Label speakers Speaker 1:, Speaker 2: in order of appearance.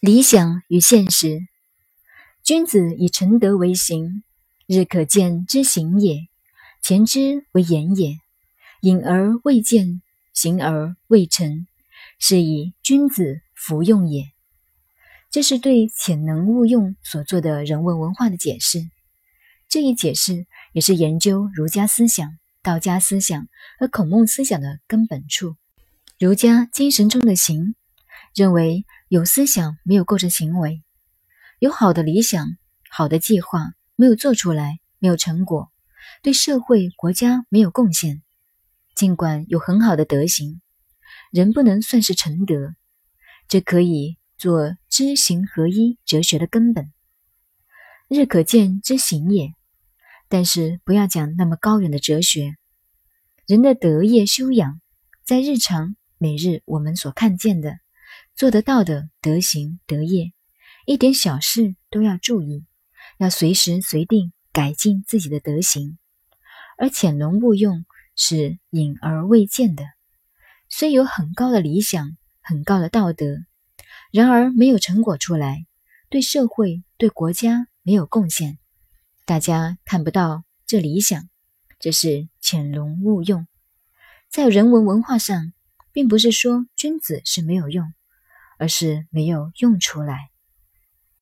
Speaker 1: 理想与现实，君子以诚德为行，日可见之行也；前之为言也。隐而未见，行而未成，是以君子弗用也。这是对潜能勿用所做的人文文化的解释。这一解释也是研究儒家思想、道家思想和孔孟思想的根本处。儒家精神中的行。认为有思想没有构成行为，有好的理想、好的计划没有做出来，没有成果，对社会国家没有贡献。尽管有很好的德行，人不能算是成德，这可以做知行合一哲学的根本。日可见之行也，但是不要讲那么高远的哲学。人的德业修养，在日常每日我们所看见的。做得到的德行德业，一点小事都要注意，要随时随地改进自己的德行。而潜龙勿用是隐而未见的，虽有很高的理想、很高的道德，然而没有成果出来，对社会、对国家没有贡献，大家看不到这理想，这是潜龙勿用。在人文文化上，并不是说君子是没有用。而是没有用出来。